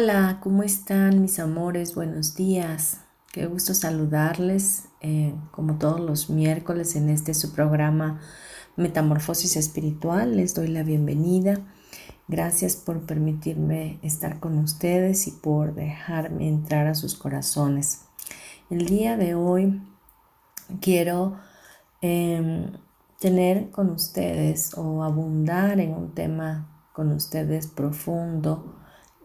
Hola, ¿cómo están mis amores? Buenos días. Qué gusto saludarles eh, como todos los miércoles en este su programa Metamorfosis Espiritual. Les doy la bienvenida. Gracias por permitirme estar con ustedes y por dejarme entrar a sus corazones. El día de hoy quiero em, tener con ustedes o abundar en un tema con ustedes profundo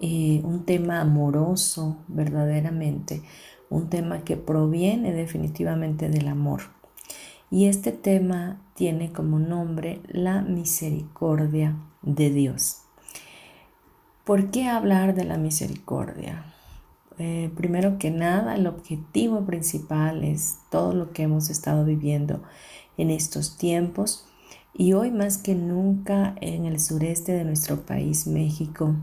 eh, un tema amoroso verdaderamente, un tema que proviene definitivamente del amor. Y este tema tiene como nombre la misericordia de Dios. ¿Por qué hablar de la misericordia? Eh, primero que nada, el objetivo principal es todo lo que hemos estado viviendo en estos tiempos y hoy más que nunca en el sureste de nuestro país, México,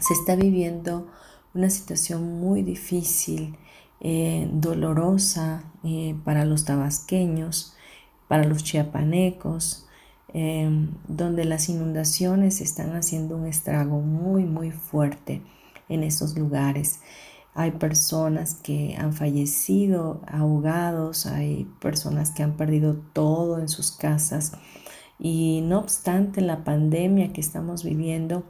se está viviendo una situación muy difícil, eh, dolorosa eh, para los tabasqueños, para los chiapanecos, eh, donde las inundaciones están haciendo un estrago muy, muy fuerte en esos lugares. Hay personas que han fallecido ahogados, hay personas que han perdido todo en sus casas y no obstante la pandemia que estamos viviendo,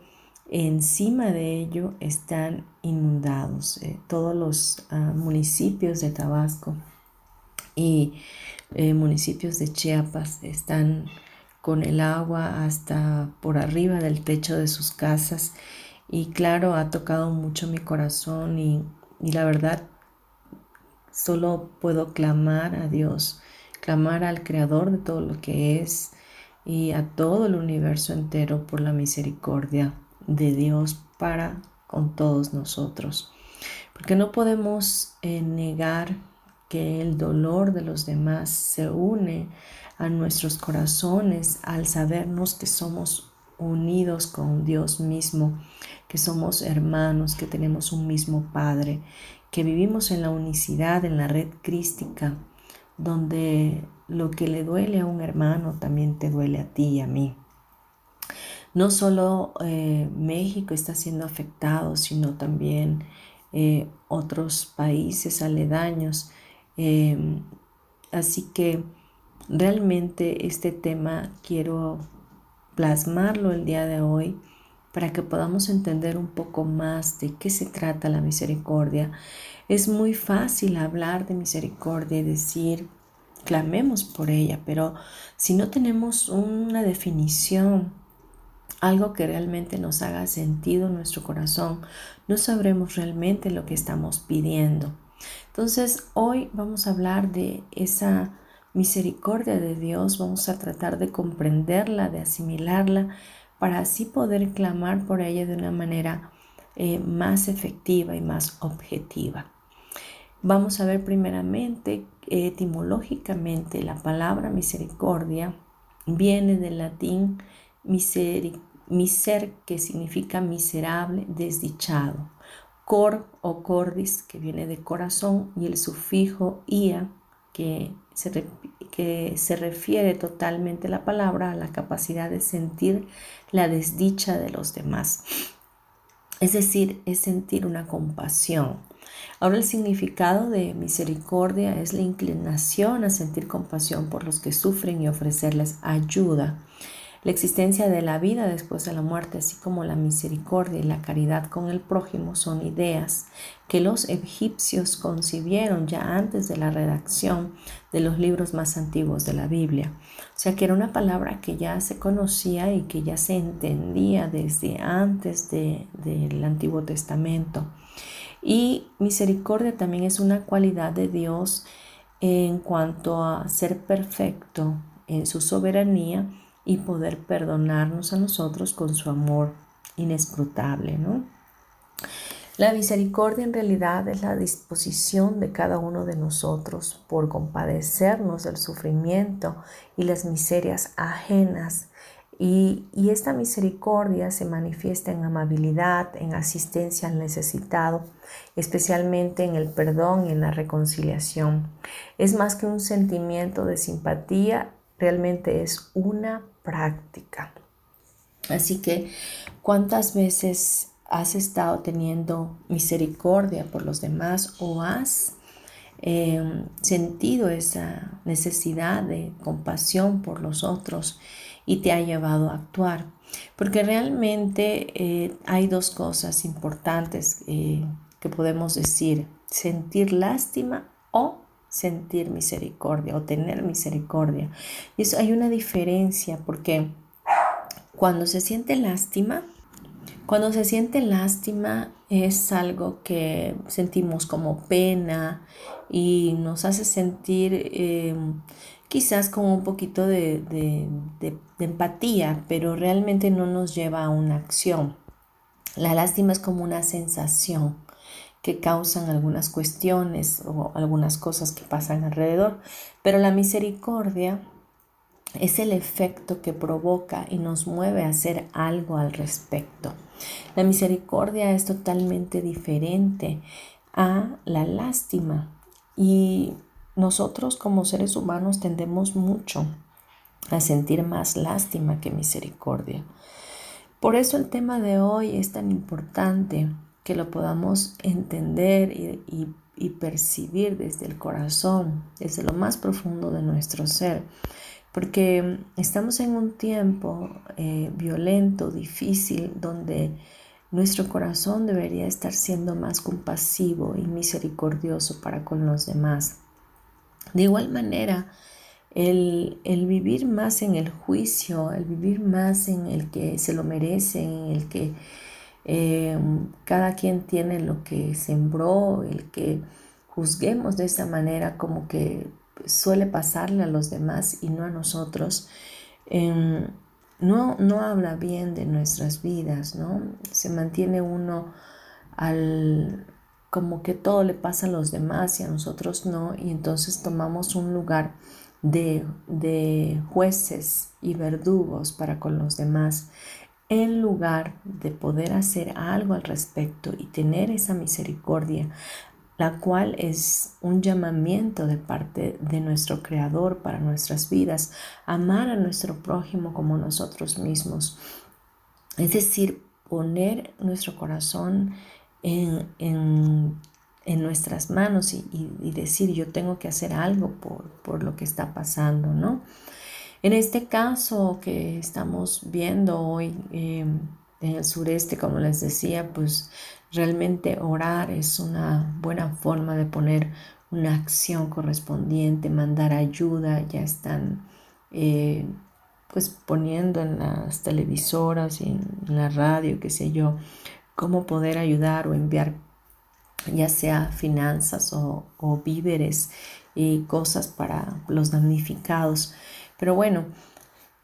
Encima de ello están inundados eh, todos los ah, municipios de Tabasco y eh, municipios de Chiapas están con el agua hasta por arriba del techo de sus casas. Y claro ha tocado mucho mi corazón y, y la verdad solo puedo clamar a Dios, clamar al Creador de todo lo que es y a todo el universo entero por la misericordia de Dios para con todos nosotros. Porque no podemos eh, negar que el dolor de los demás se une a nuestros corazones al sabernos que somos unidos con Dios mismo, que somos hermanos, que tenemos un mismo Padre, que vivimos en la unicidad, en la red crística, donde lo que le duele a un hermano también te duele a ti y a mí. No solo eh, México está siendo afectado, sino también eh, otros países aledaños. Em, así que realmente este tema quiero plasmarlo el día de hoy para que podamos entender un poco más de qué se trata la misericordia. Es muy fácil hablar de misericordia y decir, clamemos por ella, pero si no tenemos una definición algo que realmente nos haga sentido en nuestro corazón, no sabremos realmente lo que estamos pidiendo. Entonces, hoy vamos a hablar de esa misericordia de Dios, vamos a tratar de comprenderla, de asimilarla, para así poder clamar por ella de una manera eh, más efectiva y más objetiva. Vamos a ver primeramente, etimológicamente, la palabra misericordia viene del latín misericordia Miser, que significa miserable, desdichado. Cor o cordis, que viene de corazón, y el sufijo ia, que se, que se refiere totalmente la palabra a la capacidad de sentir la desdicha de los demás. Es decir, es sentir una compasión. Ahora el significado de misericordia es la inclinación a sentir compasión por los que sufren y ofrecerles ayuda La existencia de la vida después de la muerte, así como la misericordia y la caridad con el prójimo, son ideas que los egipcios concibieron ya antes de la redacción de los libros más antiguos de la Biblia. O sea que era una palabra que ya se conocía y que ya se entendía desde antes del Antiguo Testamento. Y misericordia también es una cualidad de Dios en cuanto a ser perfecto en su soberanía y poder perdonarnos a nosotros con su amor inescrutable, ¿no? La misericordia en realidad es la disposición de cada uno de nosotros por compadecernos del sufrimiento y las miserias ajenas. Y, y, esta misericordia se manifiesta en amabilidad, en asistencia al necesitado, especialmente en el perdón y en la reconciliación. Es más que un sentimiento de simpatía, realmente es una práctica. Así que, ¿cuántas veces has estado teniendo misericordia por los demás o has em, sentido esa necesidad de compasión por los otros y te ha llevado a actuar? Porque realmente eh, hay dos cosas importantes eh, que podemos decir, sentir lástima o sentir misericordia o tener misericordia. Y eso hay una diferencia porque cuando se siente lástima, cuando se siente lástima es algo que sentimos como pena y nos hace sentir eh, quizás como un poquito de empatía, pero realmente no nos lleva a una acción. La lástima es como una sensación que causan algunas cuestiones o algunas cosas que pasan alrededor, pero la misericordia es el efecto que provoca y nos mueve a hacer algo al respecto. La misericordia es totalmente diferente a la lástima y nosotros como seres humanos tendemos mucho a sentir más lástima que misericordia. Por eso el tema de hoy es tan importante que lo podamos entender y, percibir desde el corazón, desde lo más profundo de nuestro ser, porque estamos en un tiempo eh, violento, difícil, donde nuestro corazón debería estar siendo más compasivo y misericordioso para con los demás. De igual manera, el, el, vivir más en el juicio, el vivir más en el que se lo merece, en el que eh, cada quien tiene lo que sembró, el que juzguemos de esa manera como que suele pasarle a los demás y no a nosotros, em, no, no habla bien de nuestras vidas, ¿no? Se mantiene uno al como que todo le pasa a los demás y a nosotros no, y entonces tomamos un lugar de, de jueces y verdugos para con los demás en lugar de poder hacer algo al respecto y tener esa misericordia, la cual es un llamamiento de parte de nuestro Creador para nuestras vidas, amar a nuestro prójimo como nosotros mismos. Es decir, poner nuestro corazón en, nuestras manos y, decir yo tengo que hacer algo por, por lo que está pasando, ¿no? En este caso que estamos viendo hoy em, en el sureste, como les decía, pues realmente orar es una buena forma de poner una acción correspondiente, mandar ayuda, ya están eh, pues poniendo en las televisoras y en la radio, qué sé yo, cómo poder ayudar o enviar ya sea finanzas o, o víveres y cosas para los damnificados. Pero bueno,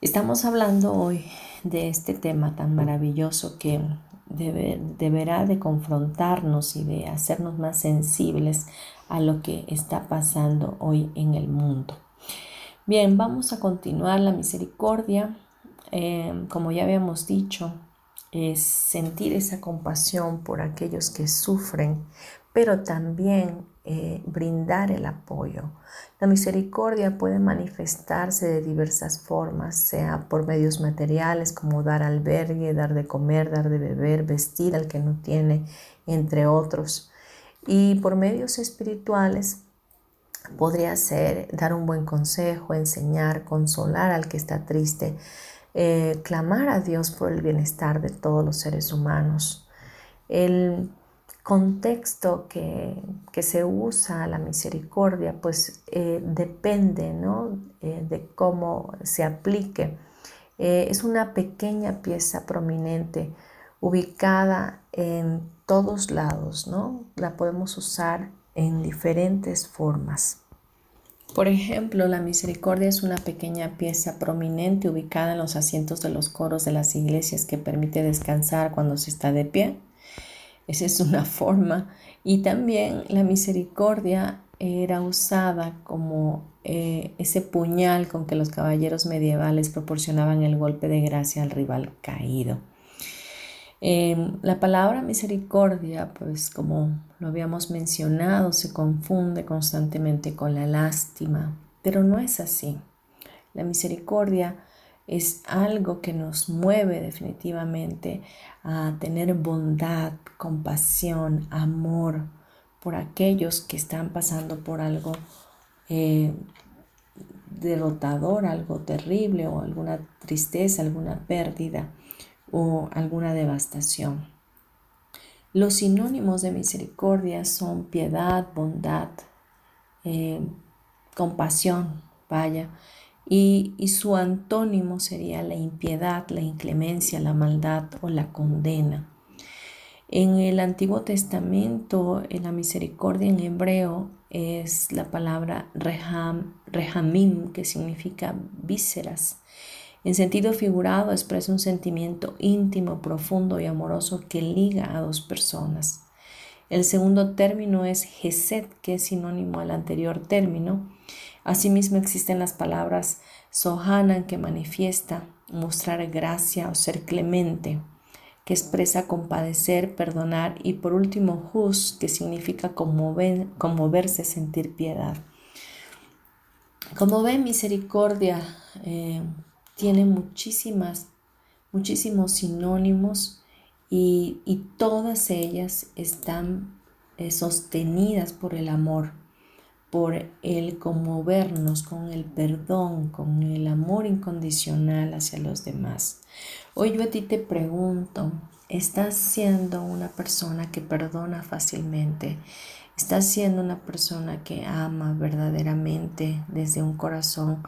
estamos hablando hoy de este tema tan maravilloso que deberá de confrontarnos y de hacernos más sensibles a lo que está pasando hoy en el mundo. Bien, vamos a continuar la misericordia. Eh, como ya habíamos dicho, es sentir esa compasión por aquellos que sufren, pero también eh, brindar el apoyo. La misericordia puede manifestarse de diversas formas, sea por medios materiales como dar albergue, dar de comer, dar de beber, vestir al que no tiene, entre otros. Y por medios espirituales podría ser dar un buen consejo, enseñar, consolar al que está triste, eh, clamar a Dios por el bienestar de todos los seres humanos. El contexto que, se usa la misericordia pues eh, depende ¿no? Eh, de cómo se aplique. es una pequeña pieza prominente ubicada en todos lados, ¿no? La podemos usar en diferentes formas. Por ejemplo, la misericordia es una pequeña pieza prominente ubicada en los asientos de los coros de las iglesias que permite descansar cuando se está de pie. Esa es una forma. Y también la misericordia era usada como eh, ese puñal con que los caballeros medievales proporcionaban el golpe de gracia al rival caído. Em, la palabra misericordia, pues como lo habíamos mencionado, se confunde constantemente con la lástima, pero no es así. La misericordia es algo que nos mueve definitivamente a tener bondad, compasión, amor por aquellos que están pasando por algo eh, derrotador, algo terrible o alguna tristeza, alguna pérdida o alguna devastación. Los sinónimos de misericordia son piedad, bondad, eh, compasión, vaya, y, su antónimo sería la impiedad, la inclemencia, la maldad o la condena. En el Antiguo Testamento, en la misericordia en hebreo es la palabra reham, rehamim, que significa vísceras. En sentido figurado expresa un sentimiento íntimo, profundo y amoroso que liga a dos personas. El segundo término es gesed, que es sinónimo al anterior término. Asimismo existen las palabras sohanan, que manifiesta mostrar gracia o ser clemente, que expresa compadecer, perdonar, y por último hus, que significa conmoverse, sentir piedad. Como ven, misericordia eh, tiene muchísimas, muchísimos sinónimos y, todas ellas están eh, sostenidas por el amor, por el conmovernos con el perdón, con el amor incondicional hacia los demás. Hoy yo a ti te pregunto, ¿estás siendo una persona que perdona fácilmente? ¿Estás siendo una persona que ama verdaderamente desde un corazón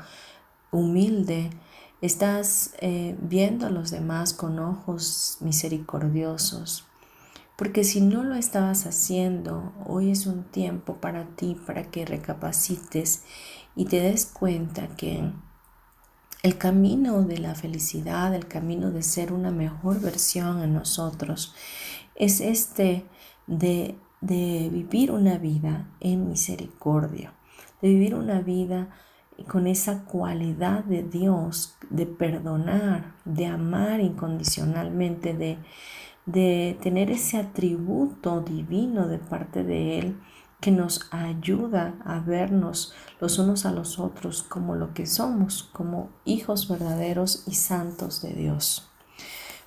humilde? Estás eh, viendo a los demás con ojos misericordiosos. Porque si no lo estabas haciendo, hoy es un tiempo para ti, para que recapacites y te des cuenta que el camino de la felicidad, el camino de ser una mejor versión en nosotros, es este de, de vivir una vida en misericordia, de vivir una vida con esa cualidad de Dios de perdonar, de amar incondicionalmente, de, de tener ese atributo divino de parte de Él que nos ayuda a vernos los unos a los otros como lo que somos, como hijos verdaderos y santos de Dios.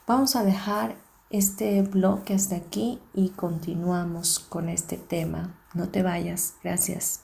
Vamos a dejar este bloque hasta aquí y continuamos con este tema. No te vayas. Gracias.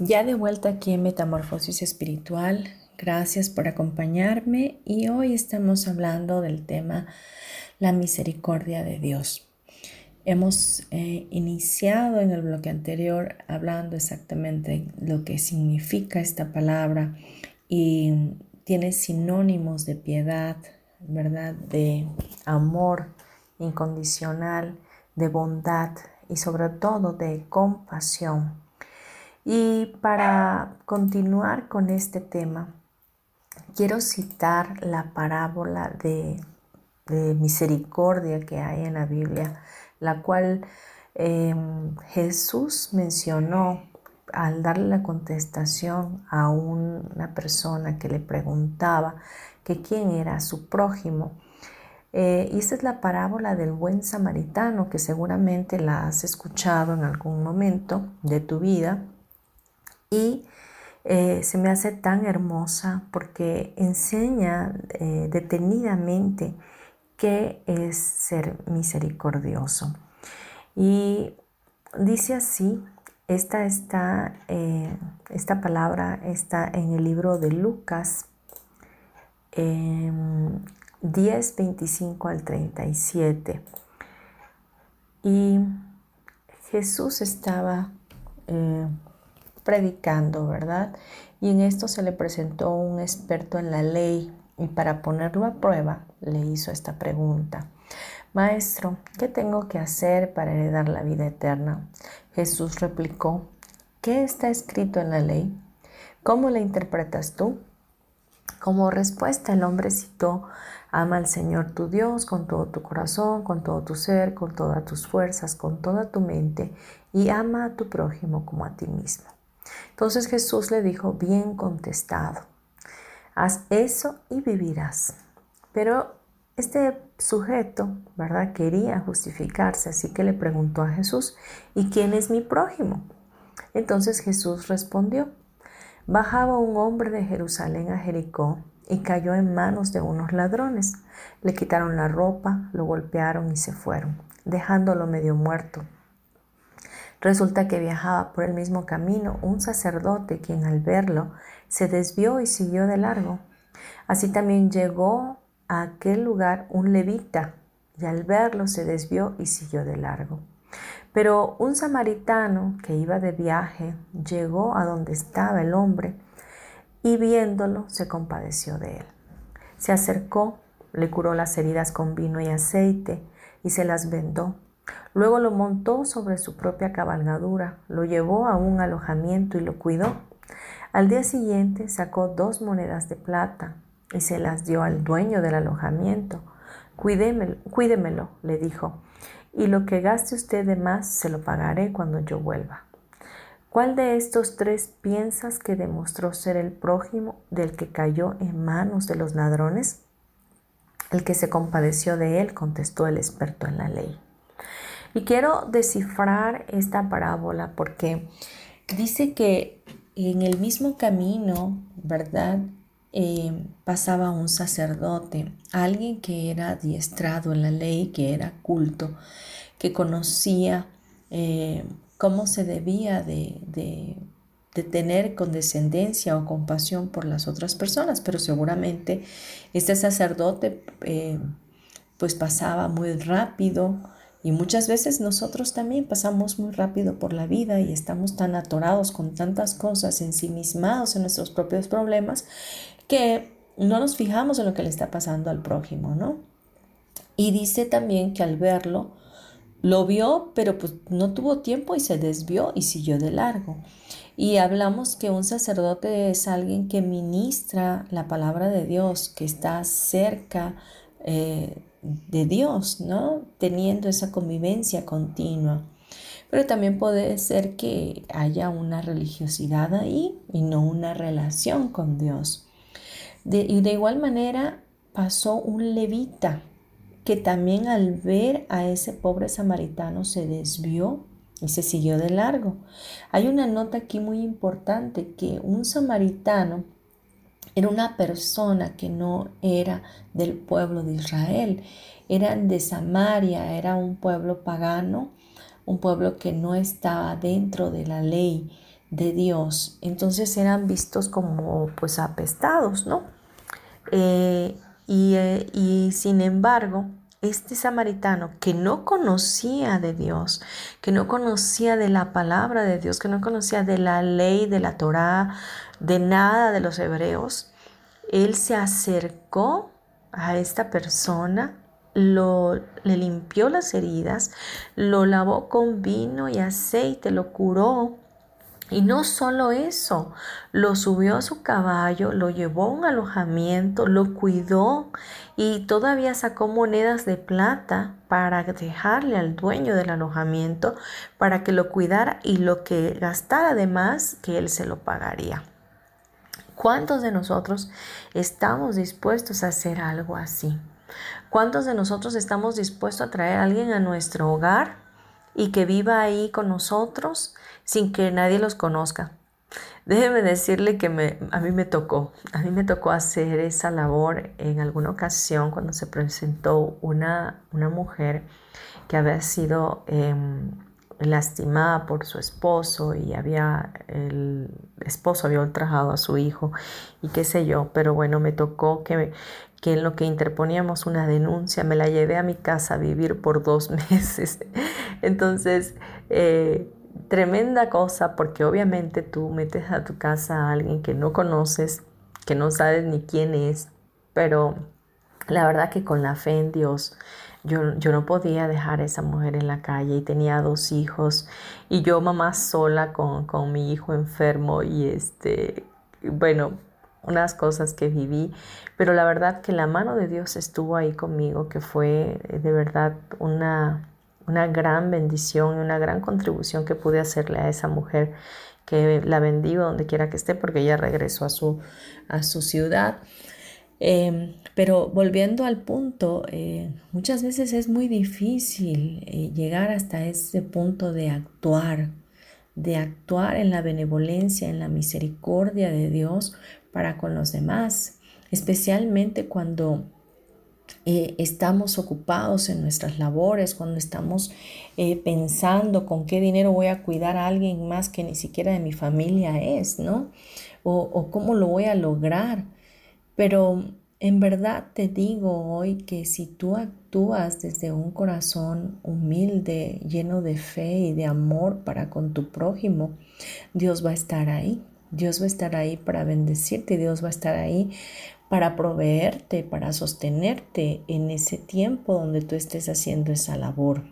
Ya de vuelta aquí en Metamorfosis Espiritual, gracias por acompañarme y hoy estamos hablando del tema la misericordia de Dios. Hemos eh, iniciado en el bloque anterior hablando exactamente lo que significa esta palabra y tiene sinónimos de piedad, ¿verdad? De amor incondicional, de bondad y sobre todo de compasión y para continuar con este tema, quiero citar la parábola de, misericordia que hay en la Biblia, la cual em, Jesús mencionó al darle la contestación a una persona que le preguntaba que quién era su prójimo. Eh, y esta es la parábola del buen samaritano que seguramente la has escuchado en algún momento de tu vida y eh, se me hace tan hermosa porque enseña eh, detenidamente qué es ser misericordioso. Y dice así, esta, está, eh, esta palabra está en el libro de Lucas 10, 25 al 37. Y Jesús estaba predicando, ¿verdad? Y en esto se le presentó un experto en la ley y para ponerlo a prueba le hizo esta pregunta. Maestro, ¿qué tengo que hacer para heredar la vida eterna? Jesús replicó, ¿qué está escrito en la ley? ¿Cómo la interpretas tú? Como respuesta el hombre citó, ama al Señor tu Dios con todo tu corazón, con todo tu ser, con todas tus fuerzas, con toda tu mente y ama a tu prójimo como a ti mismo. Entonces Jesús le dijo, bien contestado, haz eso y vivirás. Pero este sujeto, ¿verdad? Quería justificarse, así que le preguntó a Jesús, ¿y quién es mi prójimo? Entonces Jesús respondió, bajaba un hombre de Jerusalén a Jericó y cayó en manos de unos ladrones. Le quitaron la ropa, lo golpearon y se fueron, dejándolo medio muerto. Resulta que viajaba por el mismo camino un sacerdote quien al verlo se desvió y siguió de largo. Así también llegó a aquel lugar un levita y al verlo se desvió y siguió de largo. Pero un samaritano que iba de viaje llegó a donde estaba el hombre y viéndolo se compadeció de él. Se acercó, le curó las heridas con vino y aceite y se las vendó Luego lo montó sobre su propia cabalgadura, lo llevó a un alojamiento y lo cuidó. Al día siguiente sacó dos monedas de plata y se las dio al dueño del alojamiento. Cuídemelo, cuídemelo, le dijo, y lo que gaste usted de más se lo pagaré cuando yo vuelva. ¿Cuál de estos tres piensas que demostró ser el prójimo del que cayó en manos de los ladrones? El que se compadeció de él, contestó el experto en la ley. Y quiero descifrar esta parábola porque dice que en el mismo camino, ¿verdad? Eh, pasaba un sacerdote, alguien que era adiestrado en la ley, que era culto, que conocía eh, cómo se debía de, tener condescendencia o compasión por las otras personas, pero seguramente este sacerdote eh, pues pasaba muy rápido, Y muchas veces nosotros también pasamos muy rápido por la vida y estamos tan atorados con tantas cosas, ensimismados en nuestros propios problemas, que no nos fijamos en lo que le está pasando al prójimo, ¿no? Y dice también que al verlo, lo vio, pero pues no tuvo tiempo y se desvió y siguió de largo. Y hablamos que un sacerdote es alguien que ministra la palabra de Dios, que está cerca eh, de Dios, ¿no? Teniendo esa convivencia continua. Pero también puede ser que haya una religiosidad ahí y no una relación con Dios. y de igual manera pasó un levita que también al ver a ese pobre samaritano se desvió y se siguió de largo. Hay una nota aquí muy importante que un samaritano era una persona que no era del pueblo de Israel, eran de Samaria, era un pueblo pagano, un pueblo que no estaba dentro de la ley de Dios. Entonces eran vistos como pues apestados, ¿no? Eh, y, eh, y sin embargo, este samaritano que no conocía de Dios, que no conocía de la palabra de Dios, que no conocía de la ley, de la Torá, de nada de los hebreos, él se acercó a esta persona, lo, le limpió las heridas, lo lavó con vino y aceite, lo curó. Y no solo eso, lo subió a su caballo, lo llevó a un alojamiento, lo cuidó y todavía sacó monedas de plata para dejarle al dueño del alojamiento para que lo cuidara y lo que gastara además que él se lo pagaría. ¿Cuántos de nosotros estamos dispuestos a hacer algo así? ¿Cuántos de nosotros estamos dispuestos a traer a alguien a nuestro hogar y que viva ahí con nosotros sin que nadie los conozca? Déjeme decirle que a mí me tocó, a mí me tocó hacer esa labor en alguna ocasión cuando se presentó una, una mujer que había sido... Em, lastimada por su esposo y había el esposo había ultrajado a su hijo y qué sé yo, pero bueno, me tocó que, que en lo que interponíamos una denuncia me la llevé a mi casa a vivir por dos meses. Entonces, eh, tremenda cosa porque obviamente tú metes a tu casa a alguien que no conoces, que no sabes ni quién es, pero la verdad que con la fe en Dios, yo, no podía dejar a esa mujer en la calle y tenía dos hijos y yo mamá sola con, con mi hijo enfermo y este, bueno, unas cosas que viví, pero la verdad que la mano de Dios estuvo ahí conmigo, que fue eh, de verdad una, una gran bendición y una gran contribución que pude hacerle a esa mujer que la bendigo donde quiera que esté porque ella regresó a su, a su ciudad. Em, pero volviendo al punto, eh, muchas veces es muy difícil eh, llegar hasta ese punto de actuar, de actuar en la benevolencia, en la misericordia de Dios para con los demás, especialmente cuando eh, estamos ocupados en nuestras labores, cuando estamos pensando con qué dinero voy a cuidar a alguien más que ni siquiera de mi familia es, ¿no? o cómo lo voy a lograr. Pero en verdad te digo hoy que si tú actúas desde un corazón humilde, lleno de fe y de amor para con tu prójimo, Dios va a estar ahí. Dios va a estar ahí para bendecirte, Dios va a estar ahí para proveerte, para sostenerte en ese tiempo donde tú estés haciendo esa labor.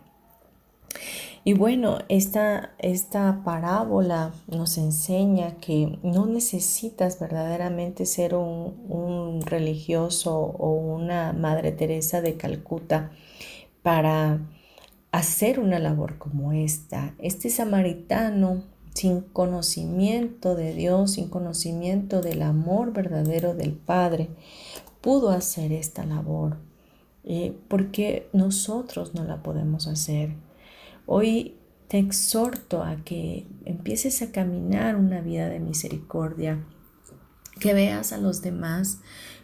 Y bueno, esta, esta parábola nos enseña que no necesitas verdaderamente ser un, religioso o una Madre Teresa de Calcuta para hacer una labor como esta. Este samaritano, sin conocimiento de Dios, sin conocimiento del amor verdadero del Padre, pudo hacer esta labor. Eh, porque nosotros no la podemos hacer. Hoy te exhorto a que empieces a caminar una vida de misericordia, que veas a los demás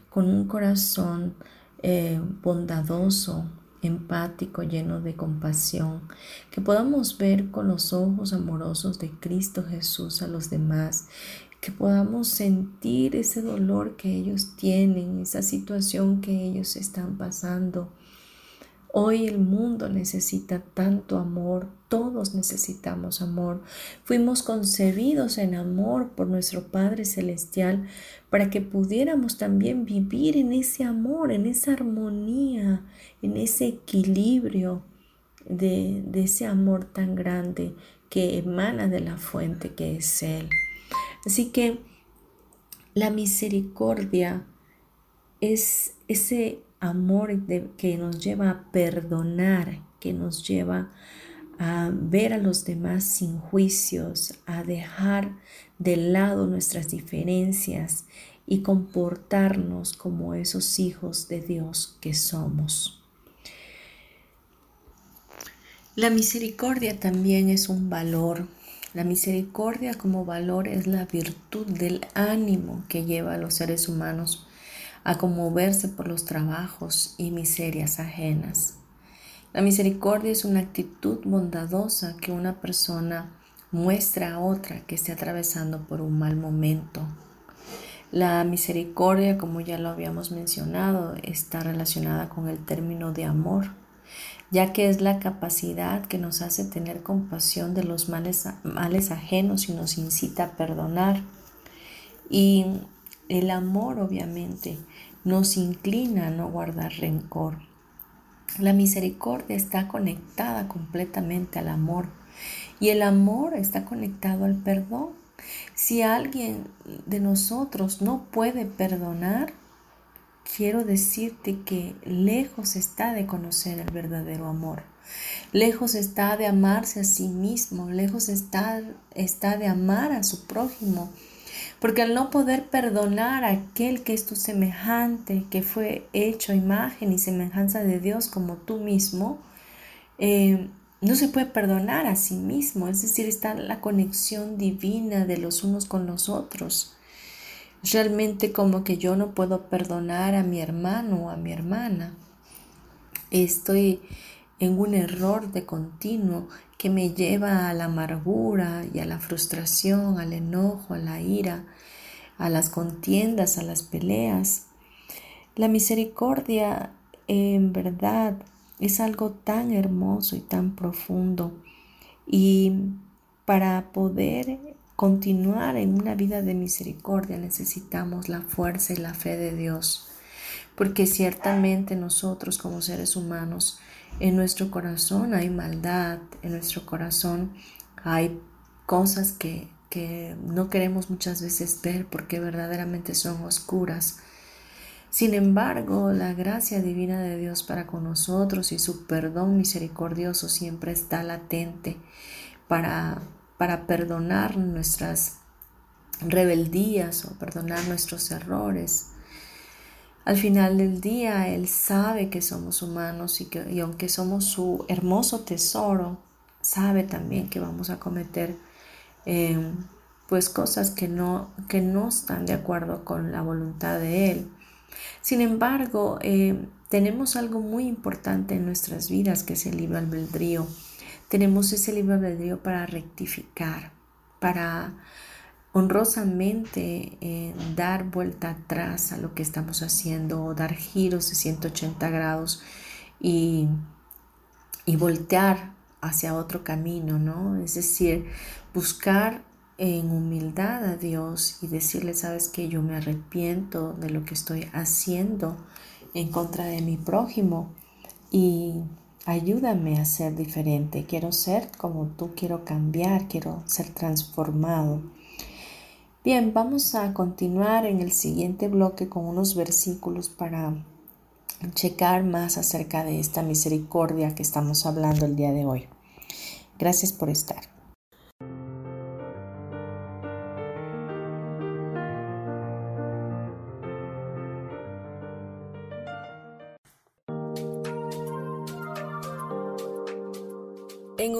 con un corazón eh, bondadoso, empático, lleno de compasión, que podamos ver con los ojos amorosos de Cristo Jesús a los demás, que podamos sentir ese dolor que ellos tienen, esa situación que ellos están pasando Hoy el mundo necesita tanto amor, todos necesitamos amor. Fuimos concebidos en amor por nuestro Padre Celestial para que pudiéramos también vivir en ese amor, en esa armonía, en ese equilibrio de, ese amor tan grande que emana de la fuente que es Él. Así que la misericordia es ese amor que nos lleva a perdonar, que nos lleva a ver a los demás sin juicios, a dejar de lado nuestras diferencias y comportarnos como esos hijos de Dios que somos. La misericordia también es un valor. La misericordia como valor es la virtud del ánimo que lleva a los seres humanos a conmoverse por los trabajos y miserias ajenas. La misericordia es una actitud bondadosa que una persona muestra a otra que esté atravesando por un mal momento. La misericordia, como ya lo habíamos mencionado, está relacionada con el término de amor, ya que es la capacidad que nos hace tener compasión de los males, males ajenos y nos incita a perdonar. Y el amor, obviamente, nos inclina a no guardar rencor. La misericordia está conectada completamente al amor y el amor está conectado al perdón. Si alguien de nosotros no puede perdonar, quiero decirte que lejos está de conocer el verdadero amor. Lejos está de amarse a sí mismo, lejos está, está de amar a su prójimo porque al no poder perdonar a aquel que es tu semejante, que fue hecho imagen y semejanza de Dios como tú mismo, eh, no se puede perdonar a sí mismo. Es decir, está la conexión divina de los unos con los otros. Realmente como que yo no puedo perdonar a mi hermano o a mi hermana. Estoy en un error de continuo que me lleva a la amargura y a la frustración, al enojo, a la ira, a las contiendas, a las peleas. La misericordia en verdad es algo tan hermoso y tan profundo y para poder continuar en una vida de misericordia necesitamos la fuerza y la fe de Dios, porque ciertamente nosotros como seres humanos en nuestro corazón hay maldad, en nuestro corazón hay cosas que, no queremos muchas veces ver porque verdaderamente son oscuras. Sin embargo, la gracia divina de Dios para con nosotros y su perdón misericordioso siempre está latente para, para perdonar nuestras rebeldías o perdonar nuestros errores, al final del día, Él sabe que somos humanos y que aunque somos su hermoso tesoro, sabe también que vamos a cometer em, pues cosas que no, que no están de acuerdo con la voluntad de Él. Sin embargo, em, tenemos algo muy importante en nuestras vidas que es el libro albedrío. Tenemos ese libro albedrío para rectificar, para honrosamente eh, dar vuelta atrás a lo que estamos haciendo o dar giros de 180 grados y, y voltear hacia otro camino, ¿no? Es decir, buscar en humildad a Dios y decirle, sabes que yo me arrepiento de lo que estoy haciendo en contra de mi prójimo y ayúdame a ser diferente. Quiero ser como tú, quiero cambiar, quiero ser transformado. Bien, vamos a continuar en el siguiente bloque con unos versículos para checar más acerca de esta misericordia que estamos hablando el día de hoy. Gracias por estar.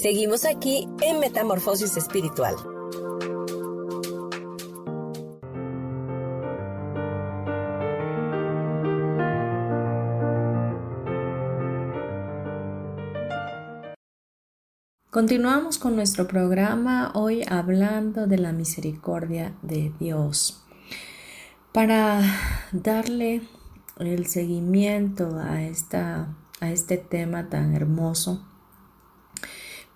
Seguimos aquí en Metamorfosis Espiritual. Continuamos con nuestro programa hoy hablando de la misericordia de Dios. Para darle el seguimiento a, esta, a este tema tan hermoso,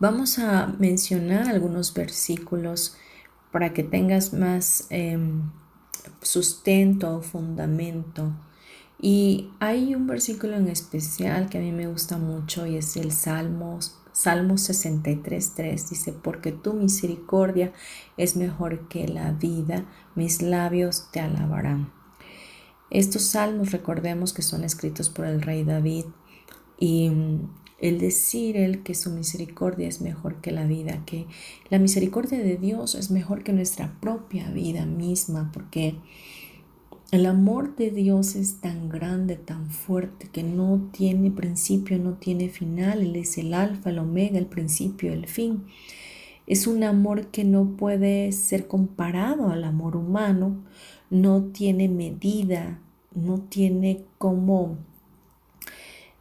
Vamos a mencionar algunos versículos para que tengas más em, sustento o fundamento. Y hay un versículo en especial que a mí me gusta mucho y es el Salmos, Salmo 63.3. Dice, porque tu misericordia es mejor que la vida, mis labios te alabarán. Estos salmos recordemos que son escritos por el rey David y el decir él que su misericordia es mejor que la vida, que la misericordia de Dios es mejor que nuestra propia vida misma, porque el amor de Dios es tan grande, tan fuerte, que no tiene principio, no tiene final. Él es el alfa, el omega, el principio, el fin. Es un amor que no puede ser comparado al amor humano, no tiene medida, no tiene cómo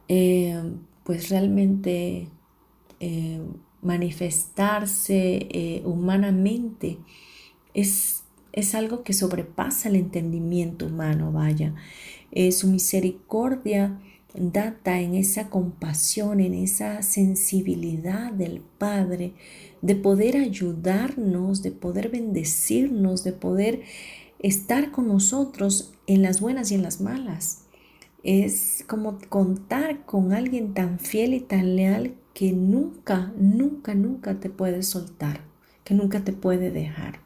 eh, pues realmente eh, manifestarse eh, humanamente es, es, algo que sobrepasa el entendimiento humano, vaya. Eh, su misericordia data en esa compasión, en esa sensibilidad del Padre, de poder ayudarnos, de poder bendecirnos, de poder estar con nosotros en las buenas y en las malas. Es como contar con alguien tan fiel y tan leal que nunca, nunca, nunca te puede soltar, que nunca te puede dejar.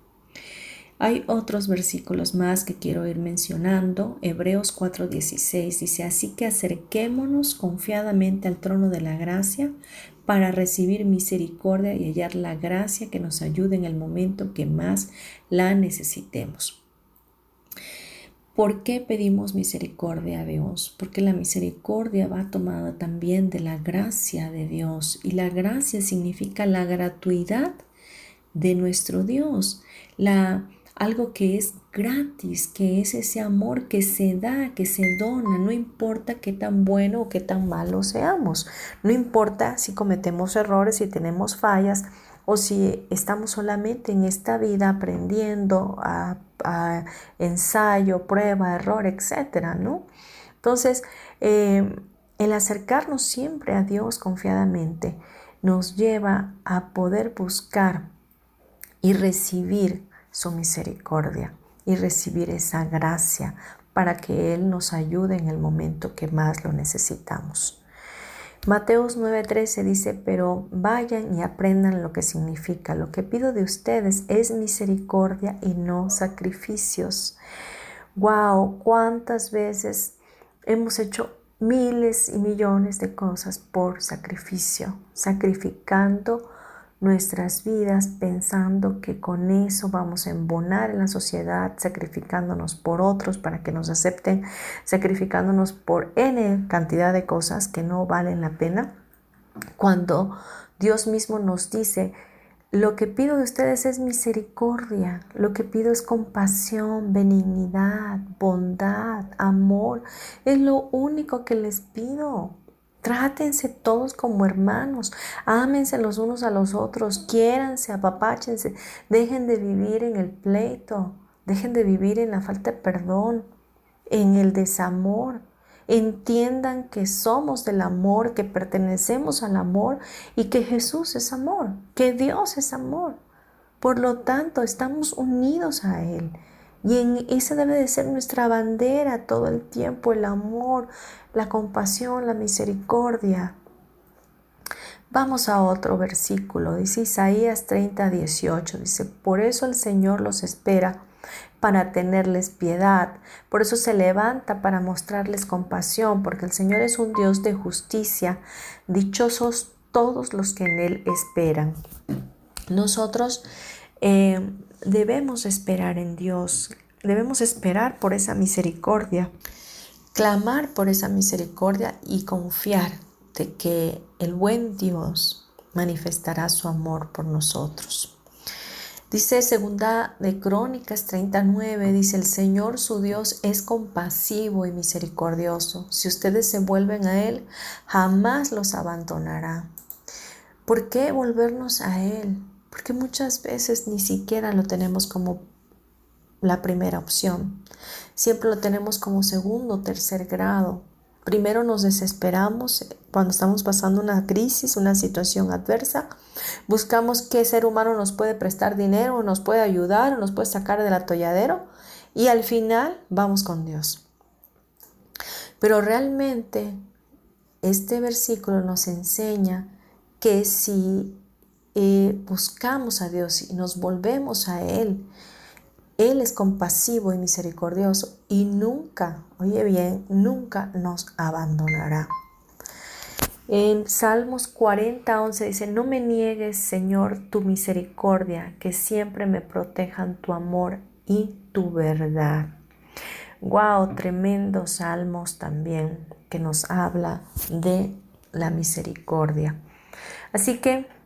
Hay otros versículos más que quiero ir mencionando. Hebreos 4:16 dice, así que acerquémonos confiadamente al trono de la gracia para recibir misericordia y hallar la gracia que nos ayude en el momento que más la necesitemos. ¿Por qué pedimos misericordia a Dios? Porque la misericordia va tomada también de la gracia de Dios. Y la gracia significa la gratuidad de nuestro Dios, la algo que es gratis, que es ese amor que se da, que se dona, no importa qué tan bueno o qué tan malo seamos, no importa si cometemos errores, si tenemos fallas, o si estamos solamente en esta vida aprendiendo a, ensayo, prueba, error, etcétera, ¿no? Entonces, eh, el acercarnos siempre a Dios confiadamente nos lleva a poder buscar y recibir su misericordia y recibir esa gracia para que Él nos ayude en el momento que más lo necesitamos. Mateos 9:13 dice, pero vayan y aprendan lo que significa. Lo que pido de ustedes es misericordia y no sacrificios. Wow, cuántas veces hemos hecho miles y millones de cosas por sacrificio, sacrificando nuestras vidas pensando que con eso vamos a embonar en la sociedad, sacrificándonos por otros para que nos acepten, sacrificándonos por N cantidad de cosas que no valen la pena, cuando Dios mismo nos dice, lo que pido de ustedes es misericordia, lo que pido es compasión, benignidad, bondad, amor, es lo único que les pido. Trátense todos como hermanos, ámense los unos a los otros, quiéranse, apapáchense, dejen de vivir en el pleito, dejen de vivir en la falta de perdón, en el desamor. Entiendan que somos del amor, que pertenecemos al amor y que Jesús es amor, que Dios es amor. Por lo tanto, estamos unidos a Él. Y en esa debe de ser nuestra bandera todo el tiempo, el amor, la compasión, la misericordia. Vamos a otro versículo, dice Isaías 30, 18, dice, por eso el Señor los espera para tenerles piedad, por eso se levanta para mostrarles compasión, porque el Señor es un Dios de justicia, dichosos todos los que en Él esperan. Nosotros eh, debemos esperar en Dios, debemos esperar por esa misericordia clamar por esa misericordia y confiar de que el buen Dios manifestará su amor por nosotros. Dice segunda de Crónicas 39, dice el Señor su Dios es compasivo y misericordioso. Si ustedes se vuelven a Él, jamás los abandonará. ¿Por qué volvernos a Él? Porque muchas veces ni siquiera lo tenemos como la primera opción. Siempre lo tenemos como segundo tercer grado. Primero nos desesperamos cuando estamos pasando una crisis, una situación adversa. Buscamos qué ser humano nos puede prestar dinero, nos puede ayudar, nos puede sacar del atolladero. Y al final vamos con Dios. Pero realmente este versículo nos enseña que si eh, buscamos a Dios y nos volvemos a Él, él es compasivo y misericordioso y nunca, oye bien, nunca nos abandonará. En Salmos 40, 11 dice, no me niegues, Señor, tu misericordia, que siempre me protejan tu amor y tu verdad. Wow, tremendos salmos también que nos habla de la misericordia. Así que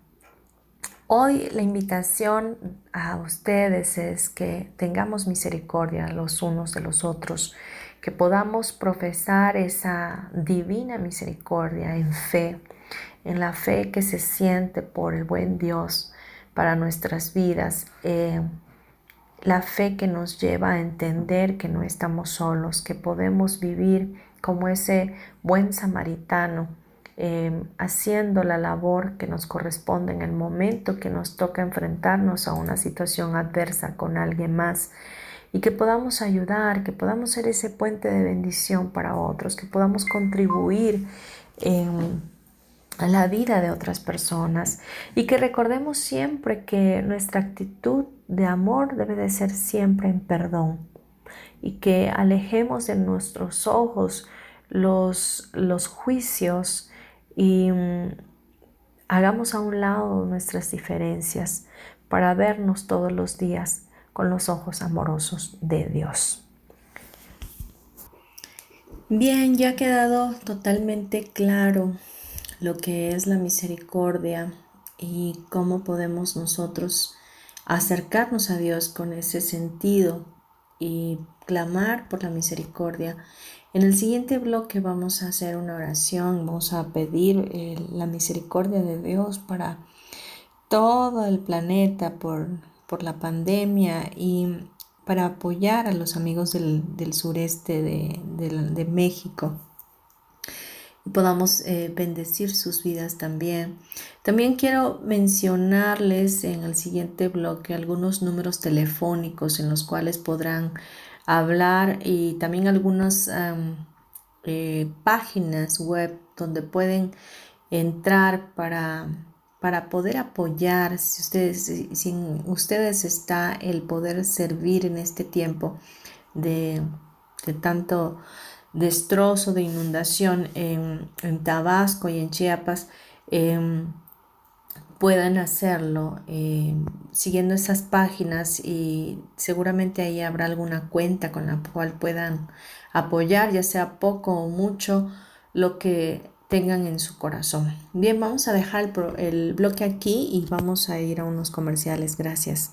Hoy la invitación a ustedes es que tengamos misericordia los unos de los otros, que podamos profesar esa divina misericordia en fe, en la fe que se siente por el buen Dios para nuestras vidas, eh, la fe que nos lleva a entender que no estamos solos, que podemos vivir como ese buen samaritano Em, haciendo la labor que nos corresponde en el momento que nos toca enfrentarnos a una situación adversa con alguien más. Y que podamos ayudar, que podamos ser ese puente de bendición para otros, que podamos contribuir a la vida de otras personas. Y que recordemos siempre que nuestra actitud de amor debe de ser siempre en perdón. Y que alejemos de nuestros ojos los, los juicios y mm, hagamos a un lado nuestras diferencias para vernos todos los días con los ojos amorosos de Dios. Bien, ya ha quedado totalmente claro lo que es la misericordia y cómo podemos nosotros acercarnos a Dios con ese sentido y clamar por la misericordia en el siguiente bloque vamos a hacer una oración, vamos a pedir eh, la misericordia de Dios para todo el planeta por, la pandemia y para apoyar a los amigos del, sureste de, México y podamos eh, bendecir sus vidas también. También quiero mencionarles en el siguiente bloque algunos números telefónicos en los cuales podrán hablar y también algunas eh, páginas web donde pueden entrar para, para poder apoyar, si ustedes, sin ustedes está el poder servir en este tiempo de, tanto destrozo, de inundación en, Tabasco y en Chiapas. Em, puedan hacerlo eh, siguiendo esas páginas y seguramente ahí habrá alguna cuenta con la cual puedan apoyar, ya sea poco o mucho, lo que tengan en su corazón. Bien, vamos a dejar el, el bloque aquí y vamos a ir a unos comerciales. Gracias.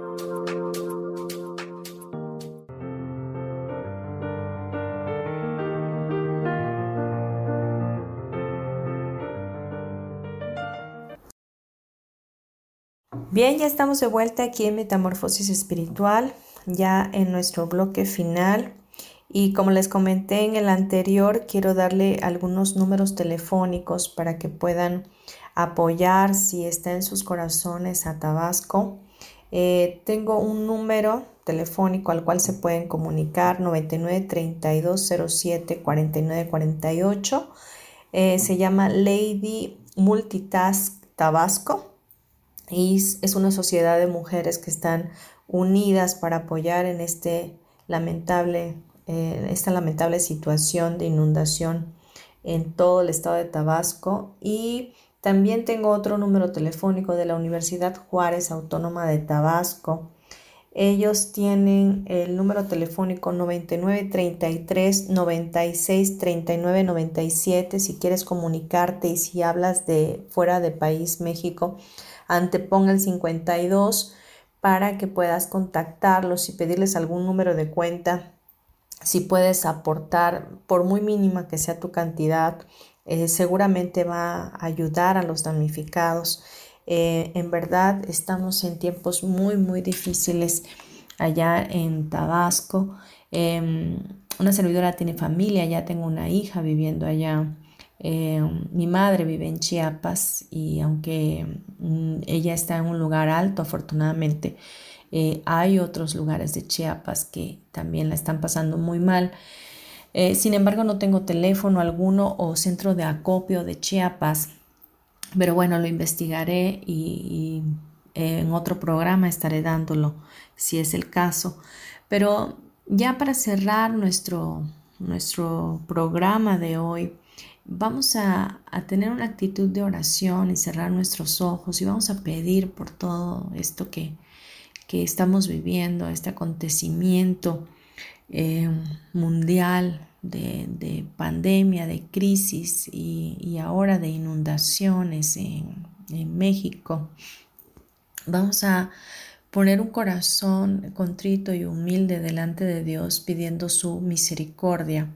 Bien, ya estamos de vuelta aquí en Metamorfosis Espiritual, ya en nuestro bloque final. Y como les comenté en el anterior, quiero darle algunos números telefónicos para que puedan apoyar si está en sus corazones a Tabasco. Eh, tengo un número telefónico al cual se pueden comunicar 99 32 07 49 48. se llama Lady Multitask Tabasco y es una sociedad de mujeres que están unidas para apoyar en este lamentable, eh, esta lamentable situación de inundación en todo el estado de Tabasco y también tengo otro número telefónico de la Universidad Juárez Autónoma de Tabasco. Ellos tienen el número telefónico 9933 96 39 97 si quieres comunicarte y si hablas de fuera de país México, anteponga el 52 para que puedas contactarlos y pedirles algún número de cuenta. Si puedes aportar, por muy mínima que sea tu cantidad, eh, seguramente va a ayudar a los damnificados. Eh, en verdad estamos en tiempos muy, muy difíciles allá en Tabasco. Em, una servidora tiene familia, ya tengo una hija viviendo allá. Em, mi madre vive en Chiapas y aunque mm, ella está en un lugar alto, afortunadamente, eh, hay otros lugares de Chiapas que también la están pasando muy mal. Eh, sin embargo, no tengo teléfono alguno o centro de acopio de Chiapas, pero bueno, lo investigaré y, en otro programa estaré dándolo si es el caso. Pero ya para cerrar nuestro, nuestro programa de hoy, vamos a, tener una actitud de oración y cerrar nuestros ojos y vamos a pedir por todo esto que, que estamos viviendo, este acontecimiento eh, mundial de, pandemia, de crisis y, ahora de inundaciones en, en México. Vamos a poner un corazón contrito y humilde delante de Dios pidiendo su misericordia,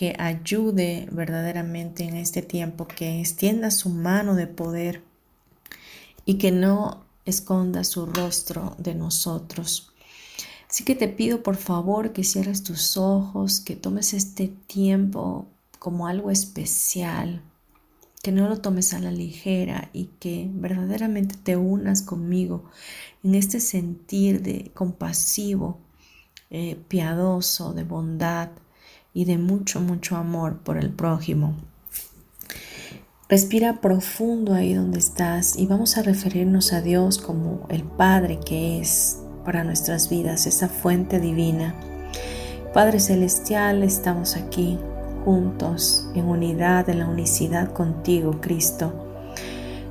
que ayude verdaderamente en este tiempo, que extienda su mano de poder y que no esconda su rostro de nosotros. Así que te pido por favor que cierres tus ojos, que tomes este tiempo como algo especial, que no lo tomes a la ligera y que verdaderamente te unas conmigo en este sentir de compasivo, eh, piadoso, de bondad y de mucho, mucho amor por el prójimo. Respira profundo ahí donde estás y vamos a referirnos a Dios como el Padre que es para nuestras vidas, esa fuente divina. Padre Celestial, estamos aquí juntos en unidad, en la unicidad contigo, Cristo.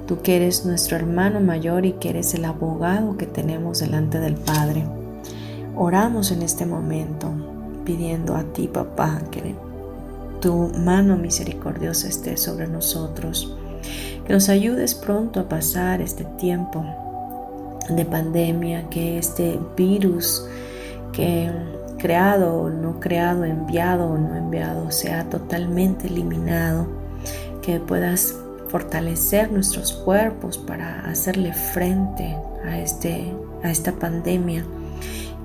Tú que eres nuestro hermano mayor y que eres el abogado que tenemos delante del Padre. Oramos en este momento pidiendo a ti, papá, que tu mano misericordiosa esté sobre nosotros, que nos ayudes pronto a pasar este tiempo de pandemia, que este virus que creado o no creado, enviado o no enviado, sea totalmente eliminado, que puedas fortalecer nuestros cuerpos para hacerle frente a, este, a esta pandemia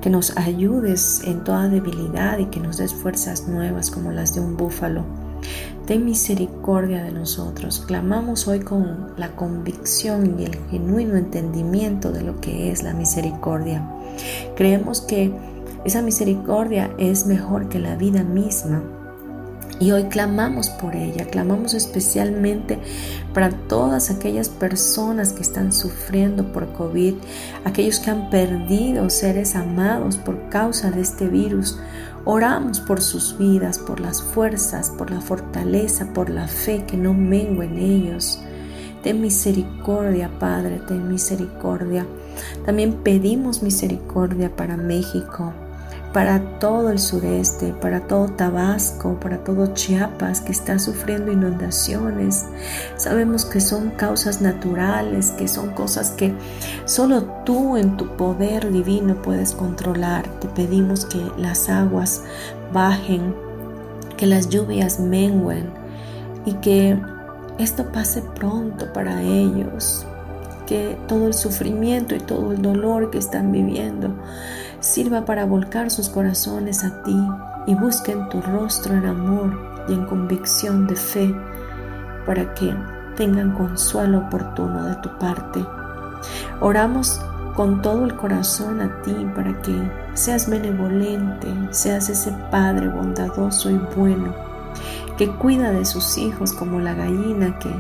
que nos ayudes en toda debilidad y que nos des fuerzas nuevas como las de un búfalo. Ten misericordia de nosotros. Clamamos hoy con la convicción y el genuino entendimiento de lo que es la misericordia. Creemos que esa misericordia es mejor que la vida misma y hoy clamamos por ella, clamamos especialmente para todas aquellas personas que están sufriendo por COVID, aquellos que han perdido seres amados por causa de este virus. Oramos por sus vidas, por las fuerzas, por la fortaleza, por la fe que no mengue en ellos. Ten misericordia, Padre, ten misericordia. También pedimos misericordia para México, para todo el sureste, para todo Tabasco, para todo Chiapas que está sufriendo inundaciones. Sabemos que son causas naturales, que son cosas que solo tú en tu poder divino puedes controlar. Te pedimos que las aguas bajen, que las lluvias menguen y que esto pase pronto para ellos, que todo el sufrimiento y todo el dolor que están viviendo sirva para volcar sus corazones a ti y busquen tu rostro en amor y en convicción de fe para que tengan consuelo oportuno de tu parte. Oramos con todo el corazón a ti para que seas benevolente, seas ese Padre bondadoso y bueno, que cuida de sus hijos como la gallina que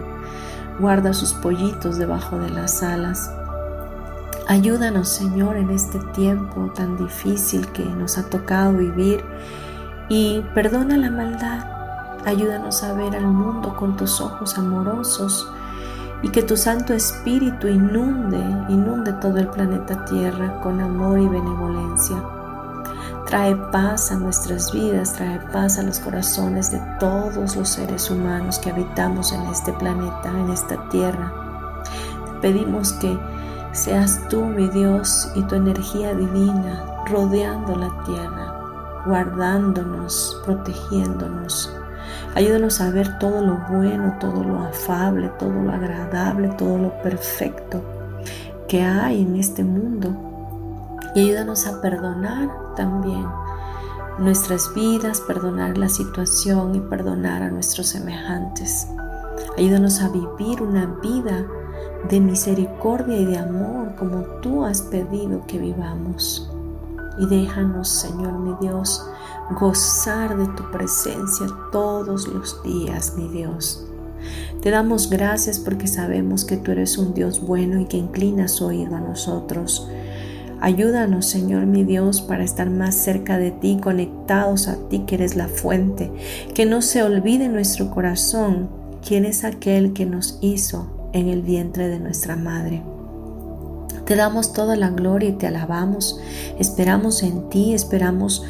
guarda sus pollitos debajo de las alas. Ayúdanos, Señor, en este tiempo tan difícil que nos ha tocado vivir y perdona la maldad. Ayúdanos a ver al mundo con tus ojos amorosos y que tu Santo Espíritu inunde, inunde todo el planeta Tierra con amor y benevolencia. Trae paz a nuestras vidas, trae paz a los corazones de todos los seres humanos que habitamos en este planeta, en esta tierra. pedimos que Seas tú, mi Dios, y tu energía divina rodeando la tierra, guardándonos, protegiéndonos. Ayúdanos a ver todo lo bueno, todo lo afable, todo lo agradable, todo lo perfecto que hay en este mundo. Y ayúdanos a perdonar también nuestras vidas, perdonar la situación y perdonar a nuestros semejantes. Ayúdanos a vivir una vida de misericordia y de amor como tú has pedido que vivamos. Y déjanos, Señor mi Dios, gozar de tu presencia todos los días, mi Dios. Te damos gracias porque sabemos que tú eres un Dios bueno y que inclinas oído a nosotros. Ayúdanos, Señor mi Dios, para estar más cerca de ti, conectados a ti, que eres la fuente. Que no se olvide nuestro corazón quién es aquel que nos hizo en el vientre de nuestra madre. Te damos toda la gloria y te alabamos. Esperamos en ti, esperamos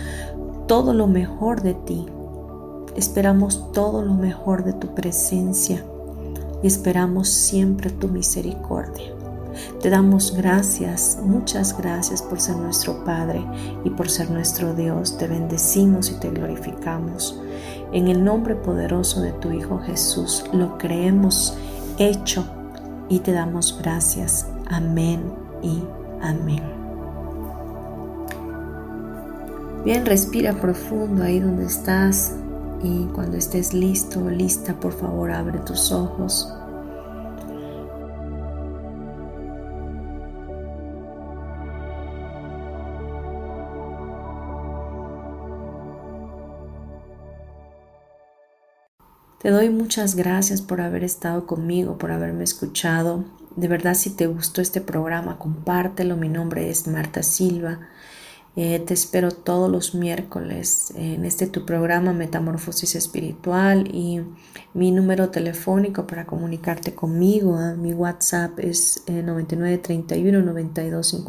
todo lo mejor de ti. Esperamos todo lo mejor de tu presencia y esperamos siempre tu misericordia. Te damos gracias, muchas gracias por ser nuestro Padre y por ser nuestro Dios. Te bendecimos y te glorificamos. En el nombre poderoso de tu Hijo Jesús lo creemos hecho y te damos gracias. Amén y amén. Bien, respira profundo ahí donde estás y cuando estés listo o lista, por favor, abre tus ojos. Te doy muchas gracias por haber estado conmigo, por haberme escuchado. De verdad, si te gustó este programa, compártelo. Mi nombre es Marta Silva. Eh, te espero todos los miércoles en este tu programa Metamorfosis Espiritual y mi número telefónico para comunicarte conmigo. ¿eh? Mi WhatsApp es 9931 92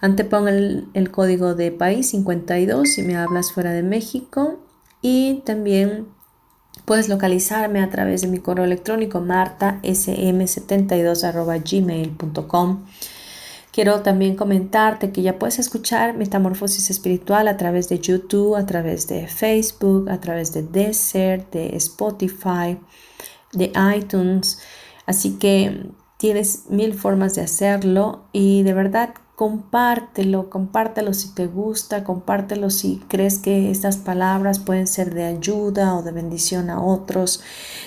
Antepongo el, el código de país 52 si me hablas fuera de México y también puedes localizarme a través de mi correo electrónico martasm72.gmail.com. Quiero también comentarte que ya puedes escuchar Metamorfosis Espiritual a través de YouTube, a través de Facebook, a través de Desert, de Spotify, de iTunes. Así que tienes mil formas de hacerlo y de verdad compártelo, compártelo si te gusta, compártelo si crees que estas palabras pueden ser de ayuda o de bendición a otros.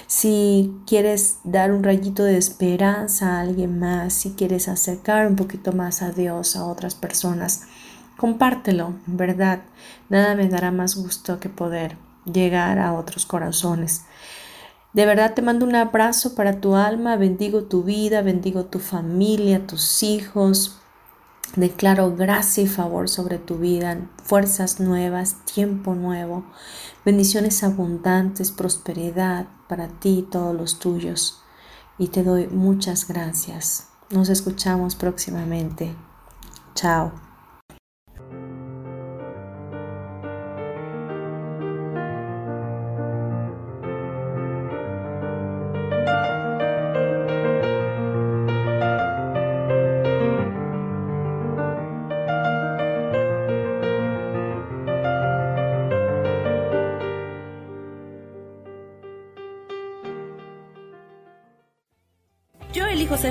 Si quieres dar un rayito de esperanza a alguien más, si quieres acercar un poquito más a Dios, a otras personas, compártelo, ¿verdad? Nada me dará más gusto que poder llegar a otros corazones. De verdad te mando un abrazo para tu alma, bendigo tu vida, bendigo tu familia, tus hijos, Declaro gracia y favor sobre tu vida, fuerzas nuevas, tiempo nuevo, bendiciones abundantes, prosperidad para ti y todos los tuyos. Y te doy muchas gracias. Nos escuchamos próximamente. Chao.